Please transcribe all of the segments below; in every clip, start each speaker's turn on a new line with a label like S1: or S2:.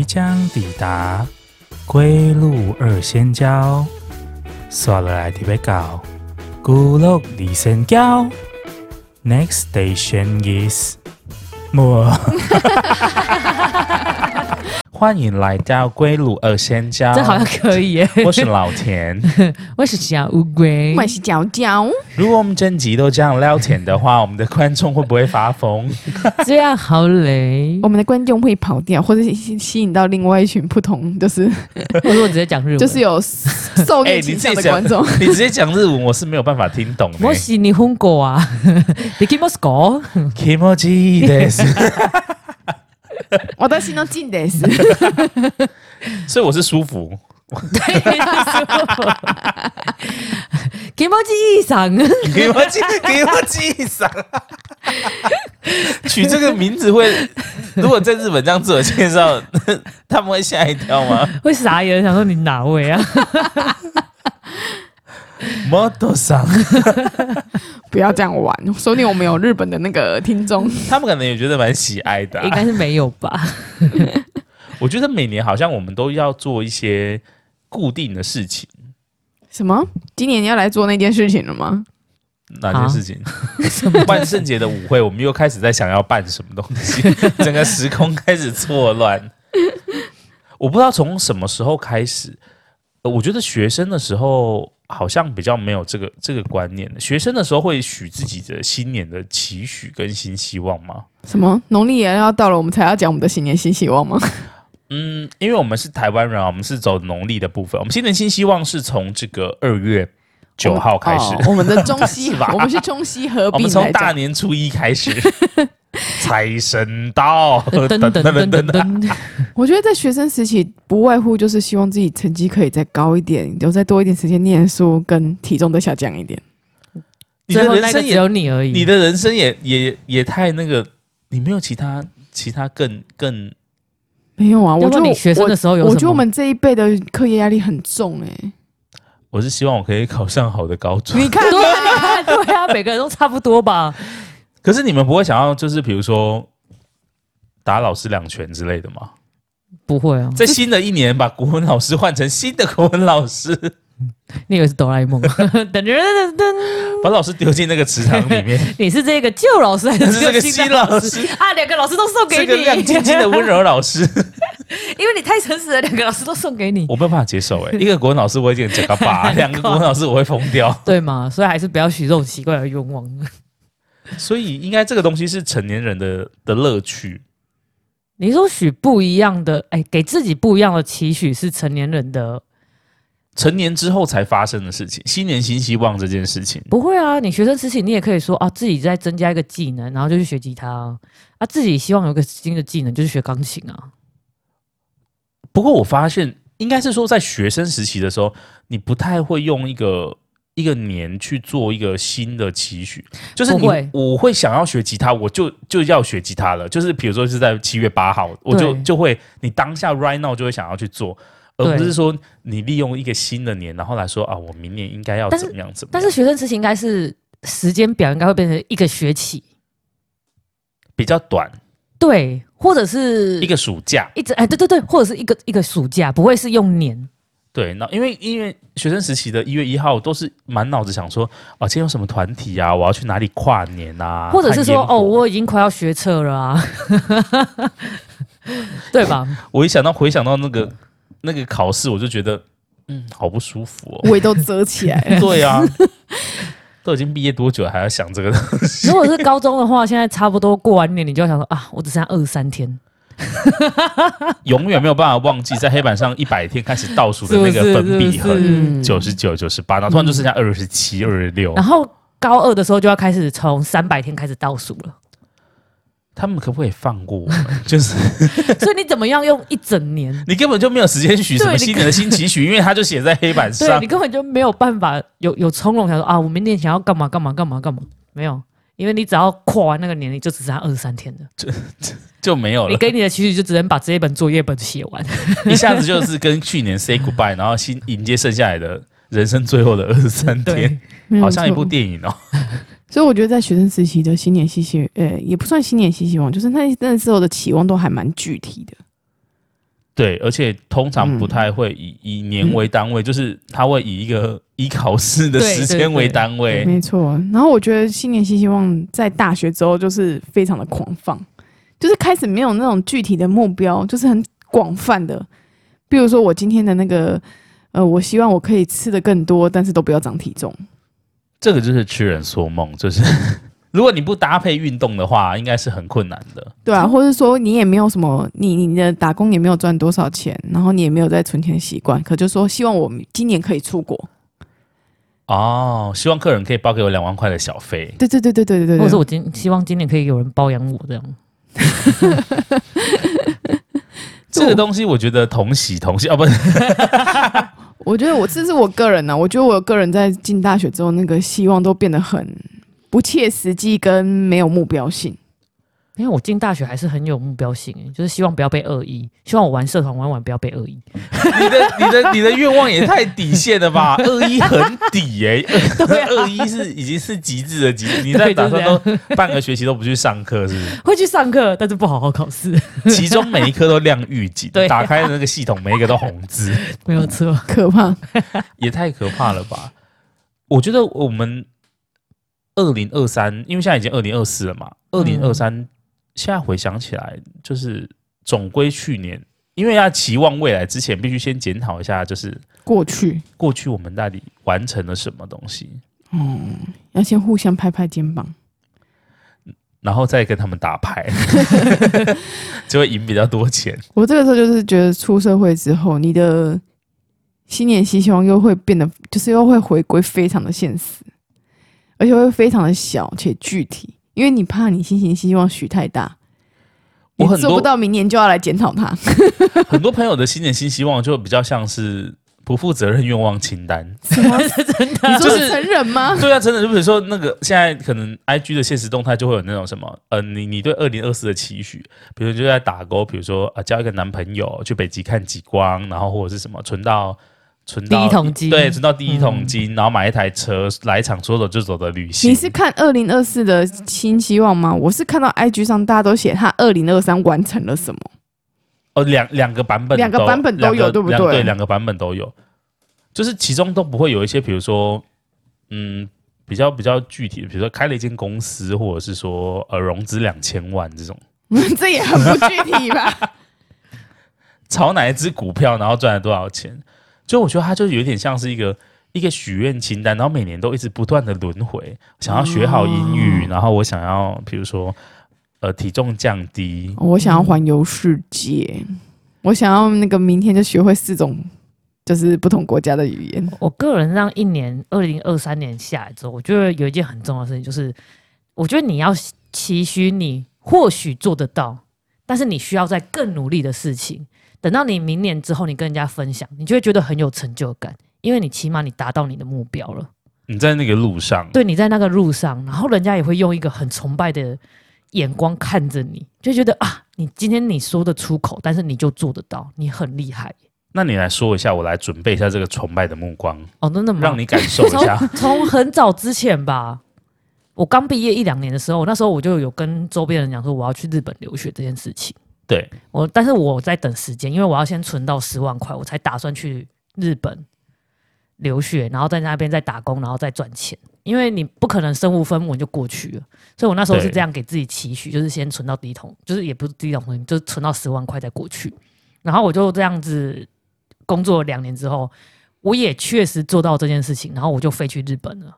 S1: 即将抵达龟路二仙交，刷了来特别高，孤鹿二仙交。Next station is 莫。欢迎来到龟鹿二仙交，
S2: 这好像可以耶。
S1: 我是老田，
S2: 我是小乌龟，
S3: 我是娇娇。
S1: 如果我们整集都这样聊天的话，我们的观众会不会发疯？
S2: 这样好累，
S3: 我们的观众会跑掉，或者吸吸引到另外一群不同，就是
S2: 或者我直接讲日文，
S3: 就是有受虐倾向的观众。
S1: 你直接讲日文，我是没有办法听懂的。
S2: 我是日本语啊，你闻ますか？
S1: 気持ちいいです。
S3: 我的心都静的是，
S1: 所以我是舒服。
S2: 对，舒服。気持ちいいさん，
S1: 気持ち気持ちいいさん。取这个名字会，如果在日本这样自我介绍，他们会吓一跳吗？
S2: 会傻眼，想说你哪位啊？
S1: 摩托桑，
S3: 不要这样玩，说不定我们有日本的那个听众，
S1: 他们可能也觉得蛮喜爱的、啊，
S2: 应该是没有吧？
S1: 我觉得每年好像我们都要做一些固定的事情。
S3: 什么？今年你要来做那件事情了吗？
S1: 哪件事情？万圣节的舞会，我们又开始在想要办什么东西，整个时空开始错乱。我不知道从什么时候开始，我觉得学生的时候。好像比较没有这个这个观念。学生的时候会许自己的新年的期许跟新希望吗？
S3: 什么？农历年要到了，我们才要讲我们的新年新希望吗？
S1: 嗯，因为我们是台湾人啊，我们是走农历的部分。我们新年新希望是从这个二月九号开始。
S3: 我们，哦、我们的中西 吧，我们是中西合并。
S1: 我们从大年初一开始。财神到，噔噔噔噔。
S3: 我觉得在学生时期，不外乎就是希望自己成绩可以再高一点，留再多一点时间念书，跟体重都下降一点。
S1: 你的人生也
S2: 只有你而已，
S1: 你的人生也也也太那个，你没有其他其他更更
S3: 没有啊？我觉得
S2: 你学生的时候有，
S3: 我觉得我们这一辈的课业压力很重哎、欸。
S1: 我是希望我可以考上好的高中。
S3: 你看，对啊，
S2: 对啊，每个人都差不多吧。
S1: 可是你们不会想要，就是比如说打老师两拳之类的吗？
S2: 不会啊，
S1: 在新的一年把国文老师换成新的国文老师，
S2: 你以为是哆啦 A 梦？噔噔噔噔，
S1: 把老师丢进那个池塘里面。
S2: 你是这个旧老师还是
S1: 这个新老师
S2: 啊？两个老师都送给你，
S1: 这个亮晶晶的温柔老师，
S2: 因为你太诚实了，两个老师都送给你，
S1: 我没有办法接受哎、欸。一个国文老师我已经整个把，两个国文老师我会疯掉，
S2: 对吗？所以还是不要许这种奇怪的愿望。
S1: 所以，应该这个东西是成年人的的乐趣。
S2: 你说许不一样的，哎，给自己不一样的期许是成年人的，
S1: 成年之后才发生的事情。新年新希望这件事情，
S2: 不会啊。你学生时期，你也可以说啊，自己再增加一个技能，然后就去学吉他啊。啊自己希望有个新的技能，就是学钢琴啊。
S1: 不过我发现，应该是说在学生时期的时候，你不太会用一个。一个年去做一个新的期许，就是你会我会想要学吉他，我就就要学吉他了。就是比如说是在七月八号，我就就会你当下 right now 就会想要去做，而不是说你利用一个新的年，然后来说啊，我明年应该要怎么样怎么样。
S2: 但是学生时期应该是时间表应该会变成一个学期，
S1: 比较短，
S2: 对，或者是
S1: 一个暑假，
S2: 一直哎，对对对，或者是一个一个暑假，不会是用年。
S1: 对，那因为因为学生时期的一月一号都是满脑子想说，啊，今天有什么团体啊？我要去哪里跨年啊？
S2: 或者是说，哦，我已经快要学测了啊，对吧？
S1: 我一想到回想到那个那个考试，我就觉得，嗯，好不舒服哦，
S3: 胃都折起来了。
S1: 对啊，都已经毕业多久了，还要想这个东西？
S2: 如果是高中的话，现在差不多过完年，你就要想说啊，我只剩下二十三天。
S1: 永远没有办法忘记，在黑板上一百天开始倒数的那个粉笔痕，九十九、九十八，然后突然就剩下二十七、二十六。
S2: 然后高二的时候就要开始从三百天开始倒数了。
S1: 他们可不可以放过我们？就是，
S2: 所以你怎么样用一整年？
S1: 你根本就没有时间许什么新年的新期许，因为他就写在黑板上。
S2: 对，你根本就没有办法有有从容想说啊，我明年想要干嘛干嘛干嘛干嘛？没有，因为你只要跨完那个年龄，就只剩下二十三天了。
S1: 就 就没有了。
S2: 你给你的其实就只能把这一本作业本写完，
S1: 一下子就是跟去年 say goodbye，然后新迎接剩下来的人生最后的二十三天，好像一部电影哦。
S3: 所以我觉得在学生时期的新年新希，呃，也不算新年新希望，就是那那时候的期望都还蛮具体的。
S1: 对，而且通常不太会以、嗯、以年为单位，就是他会以一个以考试的时间为单位。
S3: 没错。然后我觉得新年新希望在大学之后就是非常的狂放，就是开始没有那种具体的目标，就是很广泛的。比如说我今天的那个，呃，我希望我可以吃的更多，但是都不要长体重。
S1: 这个就是痴人说梦，就是如果你不搭配运动的话，应该是很困难的。
S3: 对啊，或者说你也没有什么，你你的打工也没有赚多少钱，然后你也没有在存钱习惯，可就说希望我今年可以出国。
S1: 哦，希望客人可以包给我两万块的小费。
S3: 对对对对对对对，
S2: 或者我今希望今年可以有人包养我这样。
S1: 这个东西我觉得同喜同喜啊，不是？
S3: 我觉得我这是我个人呢、啊，我觉得我个人在进大学之后，那个希望都变得很不切实际，跟没有目标性。
S2: 因为我进大学还是很有目标性，就是希望不要被恶意，希望我玩社团玩玩不要被恶意。
S1: 你的、你的、你的愿望也太底线了吧？恶意很底哎、欸，对、啊，恶意是已经是极致的极致。你在打算都半个学期都不去上课，是不是？
S2: 会去上课，但是不好好考试。
S1: 其中每一科都亮预警，对、啊，打开的那个系统每一个都红字，
S2: 没有错，
S3: 可怕，
S1: 也太可怕了吧？我觉得我们二零二三，因为现在已经二零二四了嘛，二零二三。现在回想起来，就是总归去年，因为要期望未来之前，必须先检讨一下，就是
S3: 过去
S1: 过去我们到底完成了什么东西。
S3: 嗯，要先互相拍拍肩膀，
S1: 然后再跟他们打牌，就会赢比较多钱。
S3: 我这个时候就是觉得出社会之后，你的新年新希望又会变得，就是又会回归非常的现实，而且会非常的小且具体。因为你怕你新年希望许太大，我很做不到，明年就要来检讨它。
S1: 很多朋友的新年新希望就比较像是不负责任愿望清
S3: 单？你说是成人吗？
S1: 对啊，真的。就比如说那个现在可能 I G 的现实动态就会有那种什么，呃，你你对二零二四的期许，比如就在打勾，比如说啊，交一个男朋友，去北极看极光，然后或者是什么存到。存到
S2: 第一桶金，
S1: 对，存到第一桶金，嗯、然后买一台车，来一场说走就走的旅行。
S3: 你是看二零二四的新希望吗？我是看到 IG 上大家都写他二零二三完成了什么。
S1: 哦，两两个版本，
S3: 两个版本都有，对不对？
S1: 对，两个版本都有，就是其中都不会有一些，比如说，嗯，比较比较具体的，比如说开了一间公司，或者是说呃融资两千万这种，
S3: 这也很不具体吧？
S1: 炒哪一只股票，然后赚了多少钱？所以我觉得他就有点像是一个一个许愿清单，然后每年都一直不断的轮回，想要学好英语，哦、然后我想要比如说呃体重降低，
S3: 我想要环游世界，嗯、我想要那个明天就学会四种就是不同国家的语言。
S2: 我个人让一年二零二三年下来之后，我觉得有一件很重要的事情，就是我觉得你要期许你或许做得到，但是你需要在更努力的事情。等到你明年之后，你跟人家分享，你就会觉得很有成就感，因为你起码你达到你的目标了。
S1: 你在那个路上，
S2: 对，你在那个路上，然后人家也会用一个很崇拜的眼光看着你，就觉得啊，你今天你说的出口，但是你就做得到，你很厉害。
S1: 那你来说一下，我来准备一下这个崇拜的目光
S2: 哦，真的吗？
S1: 让你感受一下。
S2: 从很早之前吧，我刚毕业一两年的时候，那时候我就有跟周边人讲说，我要去日本留学这件事情。
S1: 对
S2: 我，但是我在等时间，因为我要先存到十万块，我才打算去日本留学，然后在那边再打工，然后再赚钱。因为你不可能身无分文就过去了，所以我那时候是这样给自己期许，就是先存到第一桶，就是也不是第一桶，就是存到十万块再过去。然后我就这样子工作两年之后，我也确实做到这件事情，然后我就飞去日本了。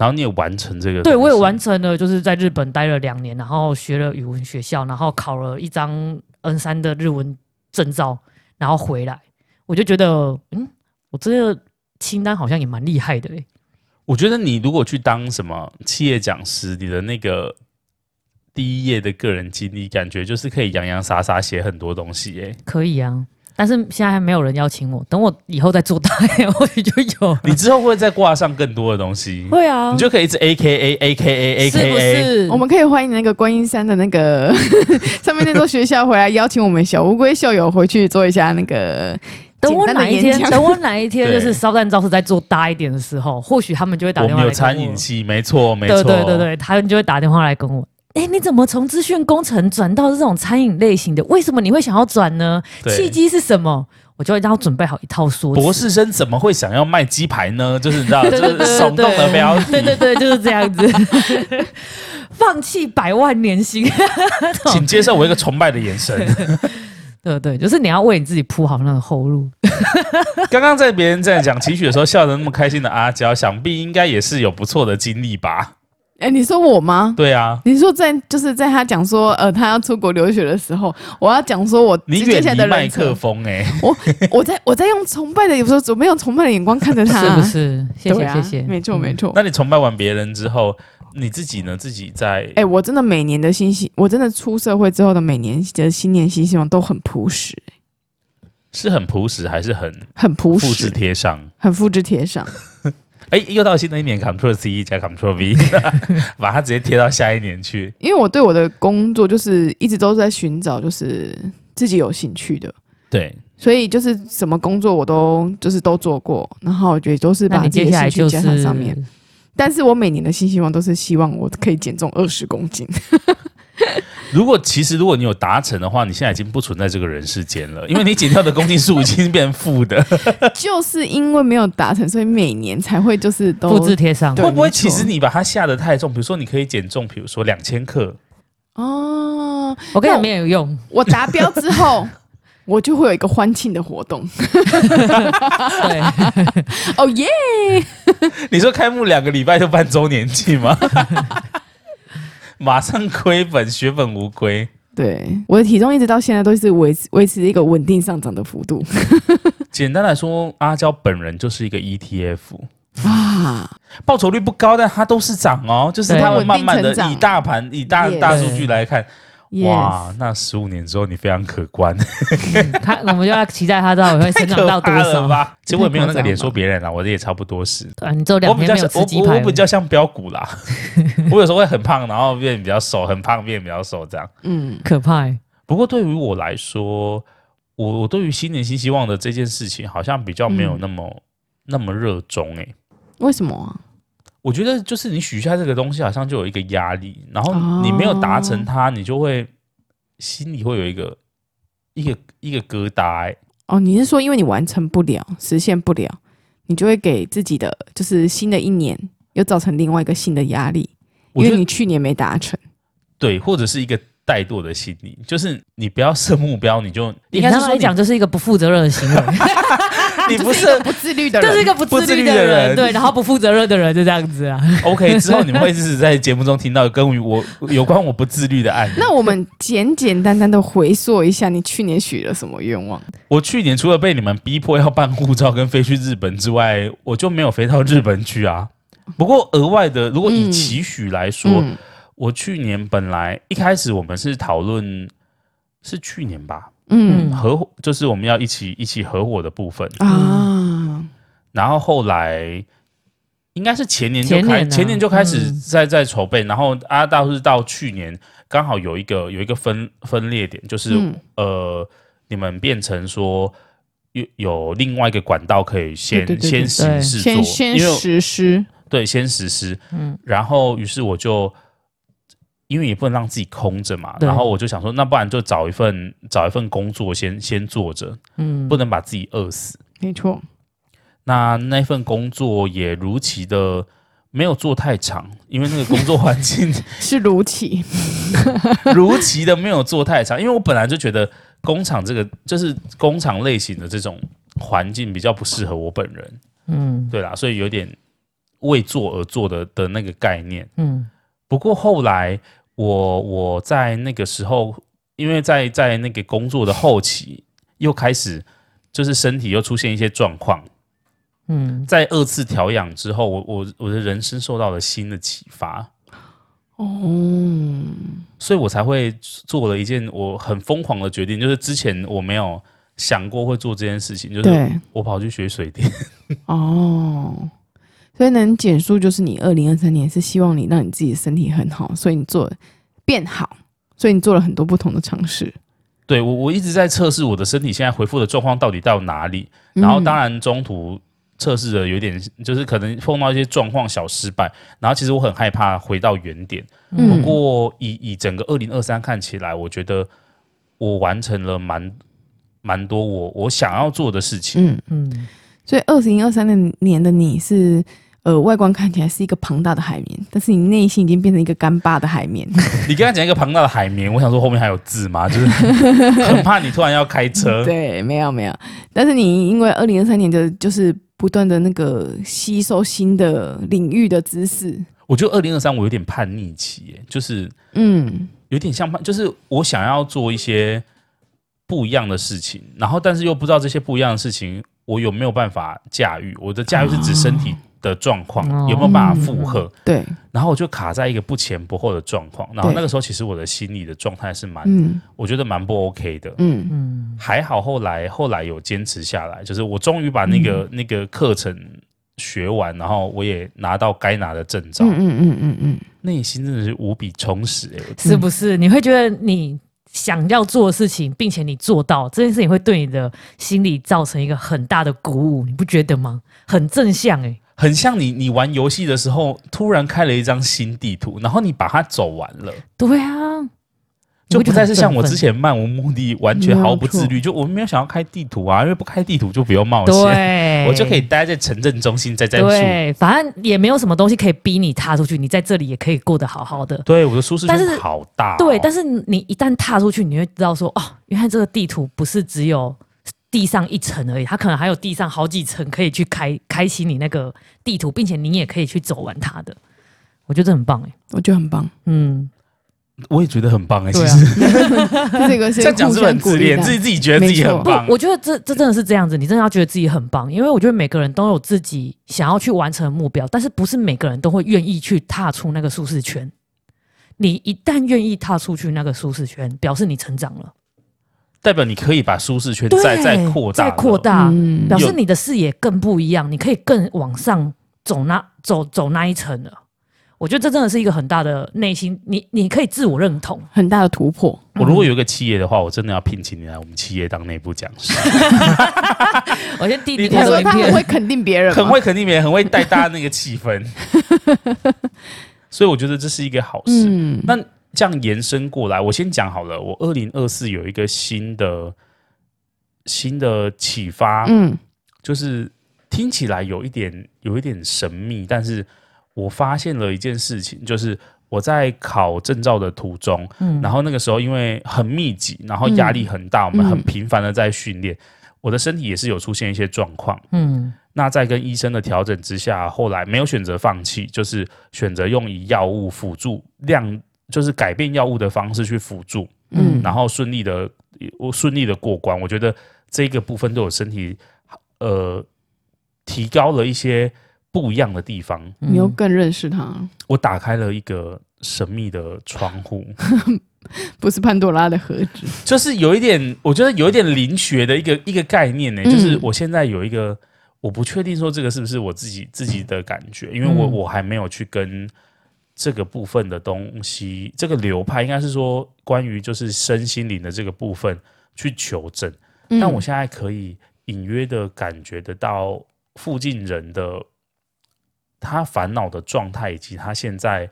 S1: 然后你也完成这个？
S2: 对，我也完成了，就是在日本待了两年，然后学了语文学校，然后考了一张 N 三的日文证照，然后回来，我就觉得，嗯，我这个清单好像也蛮厉害的诶。
S1: 我觉得你如果去当什么企业讲师，你的那个第一页的个人经历，感觉就是可以洋洋洒洒写很多东西诶。
S2: 可以啊。但是现在还没有人邀请我，等我以后再做大一点，或许就有。
S1: 你之后会再挂上更多的东西？
S2: 会啊，
S1: 你就可以一直 A K A A K A A K A。
S2: 是不是？
S3: 我们可以欢迎那个观音山的那个 上面那座学校回来邀请我们小乌龟校友回去做一下那个。
S2: 等我哪一天，等我哪一天就是烧蛋招式再做大一点的时候，或许他们就会打电话来。
S1: 我们有餐饮系，没错没错。
S2: 对对对对，他们就会打电话来跟我。哎，你怎么从资讯工程转到这种餐饮类型的？为什么你会想要转呢？契机是什么？我就会让他准备好一套说辞。
S1: 博士生怎么会想要卖鸡排呢？就是你知道，就是耸动的标题。
S2: 对对对，就是这样子。放弃百万年薪，
S1: 请接受我一个崇拜的眼神。
S2: 对对，就是你要为你自己铺好那个后路。
S1: 刚刚在别人在讲期许的时候，笑得那么开心的阿娇，想必应该也是有不错的经历吧。
S3: 哎，你说我吗？
S1: 对啊，
S3: 你说在就是在他讲说呃他要出国留学的时候，我要讲说我
S1: 你远离麦克风哎、欸，
S3: 我我在我在用崇拜的有时候准备用崇拜的眼光看着他，
S2: 是不是？谢谢、啊、谢谢，
S3: 没错没错、嗯。
S1: 那你崇拜完别人之后，你自己呢？自己在
S3: 哎，我真的每年的新希，我真的出社会之后的每年的新年新希望都很朴实，
S1: 是很朴实还是很
S3: 很朴实？
S1: 复制贴上，
S3: 很复制贴上。
S1: 哎，又到新的一年，Ctrl C 加 Ctrl V，把它直接贴到下一年去。
S3: 因为我对我的工作就是一直都是在寻找，就是自己有兴趣的。
S1: 对，
S3: 所以就是什么工作我都就是都做过，然后我觉得都是把自己的兴趣加上上面。但是我每年的新希望都是希望我可以减重二十公斤。
S1: 如果其实如果你有达成的话，你现在已经不存在这个人世间了，因为你减掉的公斤数已经变负的。
S3: 就是因为没有达成，所以每年才会就是都
S2: 复制贴上。
S1: 会不会其实你把它下得太重？比如说你可以减重，比如说两千克。
S3: 哦，
S2: 我跟你没有用。
S3: 我达标之后，我就会有一个欢庆的活动。
S2: 对，
S3: 哦耶！
S1: 你说开幕两个礼拜就办周年庆吗？马上亏本，血本无归。
S3: 对，我的体重一直到现在都是维持维持一个稳定上涨的幅度。
S1: 简单来说，阿娇本人就是一个 ETF 啊，报酬率不高，但它都是涨哦，就是它会慢慢的以大盘以大大数据来看。哇，那十五年之后你非常可观。
S2: 他，我们就要期待他到底会成长到多少吧？
S1: 其实我也没有那个脸说别人啦，我这也差不多是。
S2: 对，你做两天没有吃鸡排。
S1: 我我比较像标股啦，我有时候会很胖，然后变比较瘦，很胖变比较瘦，这样。
S2: 嗯，可怕。
S1: 不过对于我来说，我我对于新年新希望的这件事情，好像比较没有那么那么热衷诶。
S3: 为什么啊？
S1: 我觉得就是你许下这个东西，好像就有一个压力，然后你没有达成它，你就会心里会有一个一个一个疙瘩、欸。
S3: 哦，你是说因为你完成不了、实现不了，你就会给自己的就是新的一年又造成另外一个新的压力，因为你去年没达成。
S1: 对，或者是一个怠惰的心理，就是你不要设目标，你就应该是
S2: 来讲就是一个不负责任的行为。
S1: 你不是
S3: 不自律的人，
S2: 就是一个不自律的人，对，然后不负责任的人，就这样子啊。
S1: OK，之后你们会 一直在节目中听到跟我有关我不自律的案例。
S3: 那我们简简单单的回溯一下，你去年许了什么愿望？
S1: 我去年除了被你们逼迫要办护照跟飞去日本之外，我就没有飞到日本去啊。不过额外的，如果以期许来说，嗯嗯、我去年本来一开始我们是讨论是去年吧。嗯，合伙就是我们要一起一起合伙的部分啊。然后后来应该是前年就开前年，啊、前年就开始在在筹备，嗯、然后啊，倒是到去年刚好有一个有一个分分裂点，就是、嗯、呃，你们变成说有有另外一个管道可以先对对对对先行试做，
S3: 先先实施，
S1: 对，先实施。嗯，然后于是我就。因为也不能让自己空着嘛，然后我就想说，那不然就找一份找一份工作先先做着，嗯，不能把自己饿死。
S3: 没错。
S1: 那那份工作也如期的没有做太长，因为那个工作环境
S3: 是如期，
S1: 如期的没有做太长，因为我本来就觉得工厂这个就是工厂类型的这种环境比较不适合我本人，嗯，对啦，所以有点为做而做的的那个概念，嗯，不过后来。我我在那个时候，因为在在那个工作的后期，又开始就是身体又出现一些状况，嗯，在二次调养之后，我我我的人生受到了新的启发，哦，所以我才会做了一件我很疯狂的决定，就是之前我没有想过会做这件事情，就是我跑去学水电，
S3: 哦。所以能减速，就是你二零二三年是希望你让你自己的身体很好，所以你做变好，所以你做了很多不同的尝试。
S1: 对，我我一直在测试我的身体现在恢复的状况到底到哪里，然后当然中途测试的有点，就是可能碰到一些状况小失败，然后其实我很害怕回到原点。不过以以整个二零二三看起来，我觉得我完成了蛮蛮多我我想要做的事情。
S3: 嗯嗯，所以二零二三年的你是。呃，外观看起来是一个庞大的海绵，但是你内心已经变成一个干巴的海绵。
S1: 你刚才讲一个庞大的海绵，我想说后面还有字吗？就是很怕你突然要开车。
S3: 对，没有没有。但是你因为二零二三年的就是不断的那个吸收新的领域的知识。
S1: 我觉得二零二三我有点叛逆期耶，就是嗯，有点像叛，就是我想要做一些不一样的事情，然后但是又不知道这些不一样的事情我有没有办法驾驭。我的驾驭是指身体。的状况有没有办法负荷？
S3: 对，
S1: 然后我就卡在一个不前不后的状况。然后那个时候，其实我的心理的状态是蛮，我觉得蛮不 OK 的。嗯嗯，还好后来后来有坚持下来，就是我终于把那个那个课程学完，然后我也拿到该拿的证照。嗯嗯嗯嗯嗯，内心真的是无比充实哎，
S2: 是不是？你会觉得你想要做的事情，并且你做到这件事情，会对你的心理造成一个很大的鼓舞，你不觉得吗？很正向哎。
S1: 很像你，你玩游戏的时候突然开了一张新地图，然后你把它走完了。
S2: 对啊，
S1: 就不再是像我之前漫无目的、完全毫不自律。就我们没有想要开地图啊，因为不开地图就不用冒
S2: 险，
S1: 我就可以待在城镇中心，在在
S2: 对，反正也没有什么东西可以逼你踏出去，你在这里也可以过得好好的。
S1: 对，我的舒适圈好大哦。
S2: 对，但是你一旦踏出去，你会知道说，哦，原来这个地图不是只有。地上一层而已，它可能还有地上好几层可以去开开启你那个地图，并且你也可以去走完它的。我觉得这很棒哎，
S3: 我觉得很棒。
S1: 嗯，我也觉得很棒哎。其实 这个是在讲是很自恋？自己自己觉得自己很棒。
S2: 我觉得这这真的是这样子，你真的要觉得自己很棒，因为我觉得每个人都有自己想要去完成的目标，但是不是每个人都会愿意去踏出那个舒适圈。你一旦愿意踏出去那个舒适圈，表示你成长了。
S1: 代表你可以把舒适圈再再扩大，
S2: 再扩大，嗯、表示你的视野更不一样，你可以更往上走那走走那一层了。我觉得这真的是一个很大的内心，你你可以自我认同，
S3: 很大的突破。
S1: 我如果有一个企业的话，我真的要聘请你来我们企业当内部讲师。
S2: 我先弟弟
S3: 他说他很会肯定别人，
S1: 很会肯定别人，很会带大家那个气氛。所以我觉得这是一个好事。嗯、那。这样延伸过来，我先讲好了。我二零二四有一个新的新的启发，嗯，就是听起来有一点有一点神秘，但是我发现了一件事情，就是我在考证照的途中，嗯，然后那个时候因为很密集，然后压力很大，嗯，我们很频繁的在训练，我的身体也是有出现一些状况，嗯，那在跟医生的调整之下，后来没有选择放弃，就是选择用以药物辅助量。就是改变药物的方式去辅助，嗯，然后顺利的，我顺利的过关。我觉得这个部分对我身体，呃，提高了一些不一样的地方。
S3: 你又更认识他。
S1: 我打开了一个神秘的窗户，
S3: 不是潘多拉的盒子，
S1: 就是有一点，我觉得有一点灵学的一个一个概念呢。就是我现在有一个，我不确定说这个是不是我自己自己的感觉，因为我我还没有去跟。这个部分的东西，这个流派应该是说关于就是身心灵的这个部分去求证。嗯、但我现在可以隐约的感觉得到附近人的他烦恼的状态，以及他现在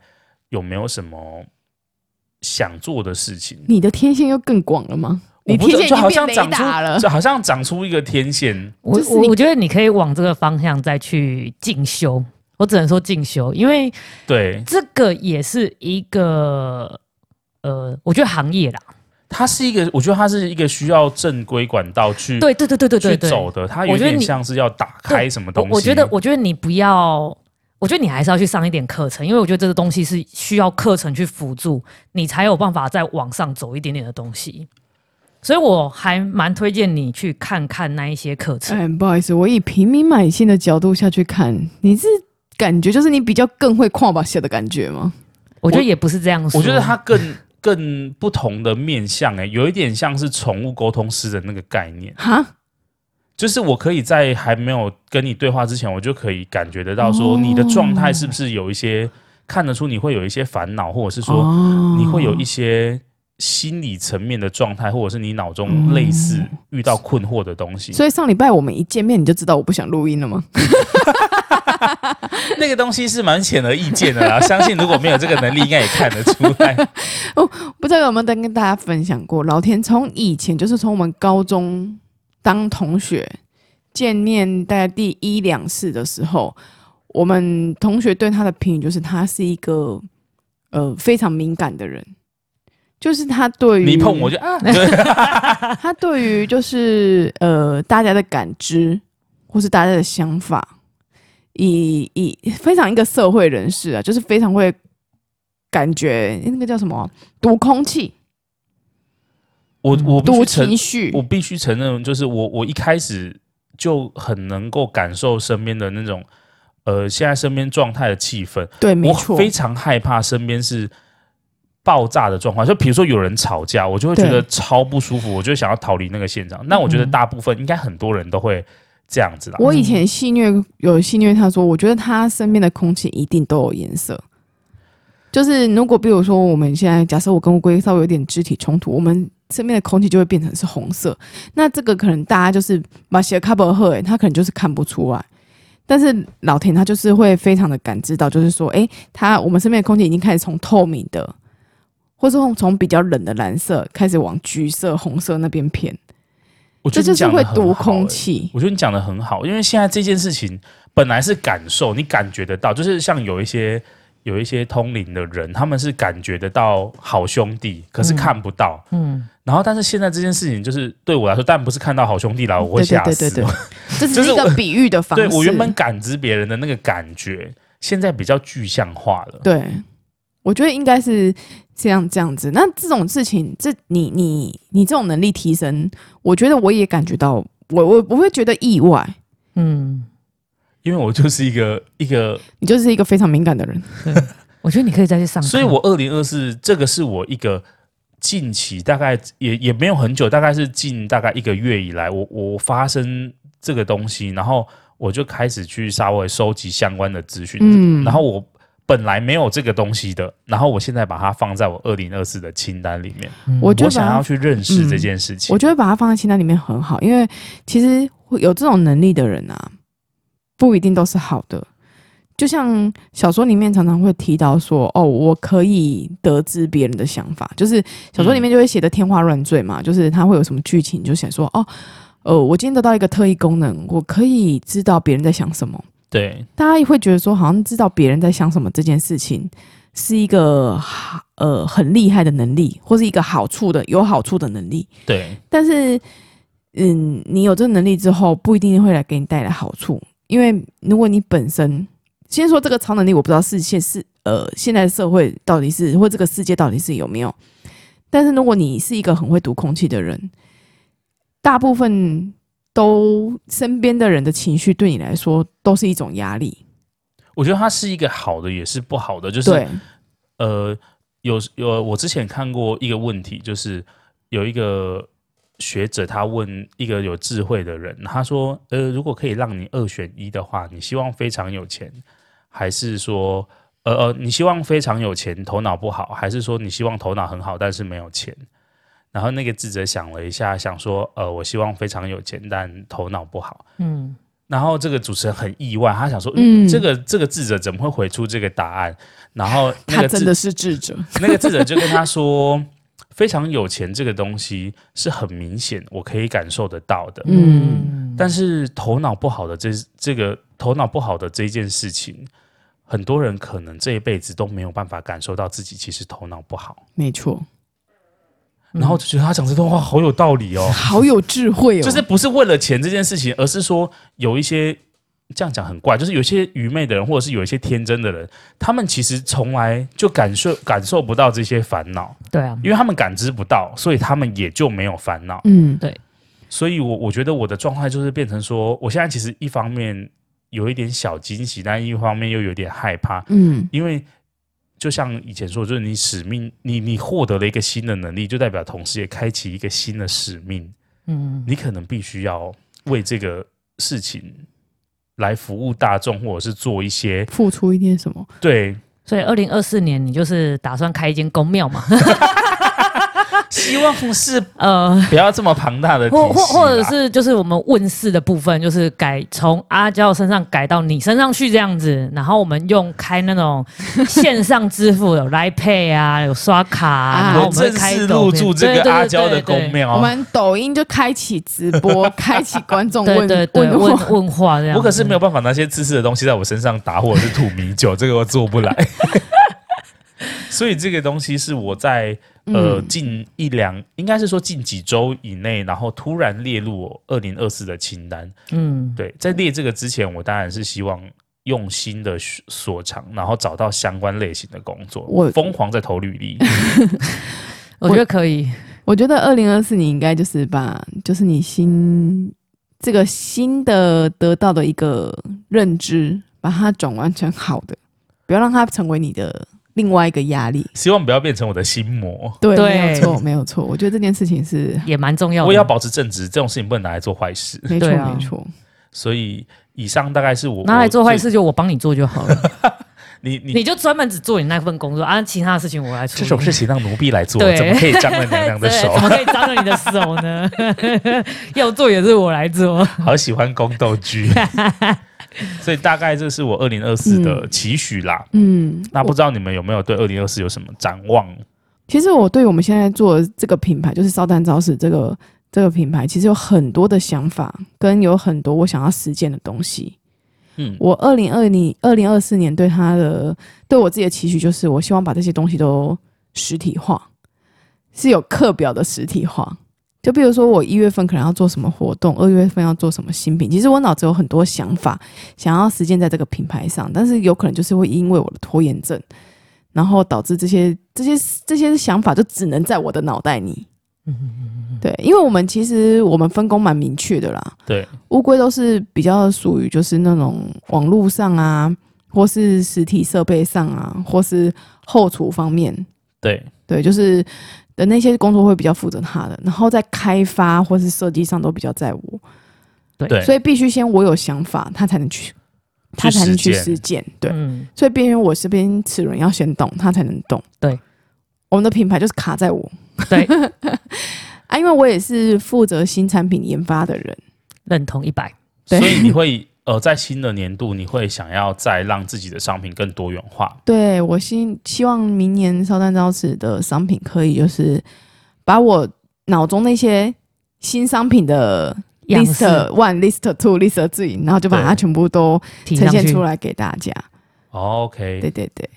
S1: 有没有什么想做的事情。你
S3: 的天线又更广了吗？你天线
S1: 就好像长出了，就好像长出一个天线。
S2: 我我觉得你可以往这个方向再去进修。我只能说进修，因为对这个也是一个呃，我觉得行业啦，
S1: 它是一个，我觉得它是一个需要正规管道去
S2: 对对对对对对对
S1: 走的，它有点像是要打开什么东西。
S2: 我觉得，我觉得你不要，我觉得你还是要去上一点课程，因为我觉得这个东西是需要课程去辅助你才有办法再往上走一点点的东西，所以我还蛮推荐你去看看那一些课程。
S3: 哎，不好意思，我以平民百姓的角度下去看，你是。感觉就是你比较更会跨把写的感觉吗？
S2: 我觉得也不是这样说。
S1: 我觉得他更 更不同的面向，欸，哎，有一点像是宠物沟通师的那个概念。哈，就是我可以在还没有跟你对话之前，我就可以感觉得到说你的状态是不是有一些看得出你会有一些烦恼，或者是说你会有一些心理层面的状态，或者是你脑中类似遇到困惑的东西。
S3: 所以上礼拜我们一见面，你就知道我不想录音了吗？
S1: 那个东西是蛮显而易见的啦，相信如果没有这个能力，应该也看得出来。
S3: 哦，不知道有没有跟跟大家分享过，老田从以前就是从我们高中当同学见面，大概第一两次的时候，我们同学对他的评语就是他是一个呃非常敏感的人。就是他对于
S1: 你碰我就啊，
S3: 他对于就是呃大家的感知或是大家的想法，以以非常一个社会人士啊，就是非常会感觉那个叫什么读空气，
S1: 我我
S3: 读情绪，
S1: 我必须承认，就是我我一开始就很能够感受身边的那种呃现在身边状态的气氛，
S3: 对，没错，
S1: 我非常害怕身边是。爆炸的状况，就比如说有人吵架，我就会觉得超不舒服，我就想要逃离那个现场。那我觉得大部分应该很多人都会这样子啦。
S3: 我以前戏虐有戏虐他说，我觉得他身边的空气一定都有颜色。就是如果比如说我们现在假设我跟乌龟稍微有点肢体冲突，我们身边的空气就会变成是红色。那这个可能大家就是把写 cover 喝，他可能就是看不出来。但是老田他就是会非常的感知到，就是说，哎、欸，他我们身边的空气已经开始从透明的。或是从比较冷的蓝色开始往橘色、红色那边偏，
S1: 我觉得
S3: 这就是会读空气。
S1: 我觉得你讲的很好，因为现在这件事情本来是感受，你感觉得到，就是像有一些有一些通灵的人，他们是感觉得到好兄弟，可是看不到。嗯，嗯然后但是现在这件事情，就是对我来说，但不是看到好兄弟来，我会吓死。对对对对
S3: 对，这 是一个比喻的方式。
S1: 对，我原本感知别人的那个感觉，现在比较具象化了。
S3: 对，我觉得应该是。这样这样子，那这种事情，这你你你这种能力提升，我觉得我也感觉到，我我不会觉得意外，嗯，
S1: 因为我就是一个一个，
S3: 你就是一个非常敏感的人，
S2: 我觉得你可以再去上。
S1: 所以我二零二四这个是我一个近期大概也也没有很久，大概是近大概一个月以来，我我发生这个东西，然后我就开始去稍微收集相关的资讯，嗯，然后我。本来没有这个东西的，然后我现在把它放在我二零二四的清单里面。嗯、我想要去认识这件事情。
S3: 嗯、我觉得把它放在清单里面很好，因为其实有这种能力的人啊，不一定都是好的。就像小说里面常常会提到说：“哦，我可以得知别人的想法。”就是小说里面就会写的天花乱坠嘛，嗯、就是他会有什么剧情，就想说：“哦，呃，我今天得到一个特异功能，我可以知道别人在想什么。”
S1: 对，
S3: 大家也会觉得说，好像知道别人在想什么这件事情，是一个呃很厉害的能力，或是一个好处的有好处的能力。
S1: 对，
S3: 但是嗯，你有这个能力之后，不一定会来给你带来好处，因为如果你本身先说这个超能力，我不知道是现是呃现在的社会到底是或这个世界到底是有没有，但是如果你是一个很会读空气的人，大部分。都身边的人的情绪对你来说都是一种压力。
S1: 我觉得它是一个好的，也是不好的。就是，呃，有有我之前看过一个问题，就是有一个学者他问一个有智慧的人，他说：“呃，如果可以让你二选一的话，你希望非常有钱，还是说，呃呃，你希望非常有钱，头脑不好，还是说你希望头脑很好，但是没有钱？”然后那个智者想了一下，想说：“呃，我希望非常有钱，但头脑不好。”嗯。然后这个主持人很意外，他想说：“嗯，这个这个智者怎么会回出这个答案？”然后那个
S3: 他真的是智者。
S1: 那个智者就跟他说：“非常有钱这个东西是很明显，我可以感受得到的。嗯，但是头脑不好的这这个头脑不好的这件事情，很多人可能这一辈子都没有办法感受到自己其实头脑不好。”
S3: 没错。
S1: 然后就觉得他讲这段话好有道理哦，
S3: 好有智慧哦。
S1: 就是不是为了钱这件事情，而是说有一些这样讲很怪，就是有些愚昧的人，或者是有一些天真的人，他们其实从来就感受感受不到这些烦恼。
S2: 对啊，
S1: 因为他们感知不到，所以他们也就没有烦恼。
S3: 嗯，对。
S1: 所以我我觉得我的状态就是变成说，我现在其实一方面有一点小惊喜，但一方面又有点害怕。嗯，因为。就像以前说，就是你使命，你你获得了一个新的能力，就代表同时也开启一个新的使命。嗯，你可能必须要为这个事情来服务大众，或者是做一些
S3: 付出一点什么。
S1: 对，
S2: 所以二零二四年你就是打算开一间公庙嘛？
S1: 希望是呃不要这么庞大的，
S2: 或或或者是就是我们问世的部分，就是改从阿娇身上改到你身上去这样子，然后我们用开那种线上支付有 Line Pay 啊，有刷卡，啊，然后我们会开
S1: 入驻这个阿娇的宫庙，
S3: 我们抖音就开启直播，开启观众 问
S2: 对对对问问话这样。
S1: 我可是没有办法拿些自私的东西在我身上打，或者是吐米酒，这个我做不来。所以这个东西是我在呃近一两，应该是说近几周以内，然后突然列入我二零二四的清单。嗯，对，在列这个之前，我当然是希望用心的所长，然后找到相关类型的工作。我疯狂在投履历，
S2: 我觉得可以。
S3: 我觉得二零二四你应该就是把，就是你新这个新的得到的一个认知，把它转换成好的，不要让它成为你的。另外一个压力，
S1: 希望不要变成我的心魔。
S3: 对，没有错，没有错。我觉得这件事情是
S2: 也蛮重要的。
S1: 我也要保持正直，这种事情不能拿来做坏事。
S3: 没错，没错。
S1: 所以以上大概是我
S2: 拿来做坏事，就我帮你做就好了。
S1: 你你
S2: 你就专门只做你那份工作，啊，其他的事情我来做。
S1: 这种事情让奴婢来做，怎么可以脏了娘娘的 手？
S2: 怎么可以脏了你的手呢？要做也是我来做。
S1: 好喜欢宫斗剧。所以大概这是我二零二四的期许啦。嗯，那不知道你们有没有对二零二四有什么展望？
S3: 其实我对我们现在做的这个品牌，就是烧蛋招式这个这个品牌，其实有很多的想法，跟有很多我想要实践的东西。嗯，我二零二零二零二四年对他的对我自己的期许，就是我希望把这些东西都实体化，是有课表的实体化。就比如说，我一月份可能要做什么活动，二月份要做什么新品。其实我脑子有很多想法，想要实践在这个品牌上，但是有可能就是会因为我的拖延症，然后导致这些这些这些想法就只能在我的脑袋里。对，因为我们其实我们分工蛮明确的啦。
S1: 对，
S3: 乌龟都是比较属于就是那种网络上啊，或是实体设备上啊，或是后厨方面。
S1: 对
S3: 对，就是。的那些工作会比较负责他的，然后在开发或是设计上都比较在我，对，所以必须先我有想法，他才能去，他才能去实践，对，嗯、所以边缘我这边齿轮要先动，他才能动，
S2: 对，
S3: 我们的品牌就是卡在我，
S2: 对，
S3: 啊，因为我也是负责新产品研发的人，
S2: 认同一百，
S1: 所以你会。呃，在新的年度，你会想要再让自己的商品更多元化？
S3: 对，我希希望明年烧蛋招式的商品可以就是把我脑中那些新商品的 list one、list two、list three，然后就把它全部都呈现出来给大家。
S1: OK，
S3: 对对对。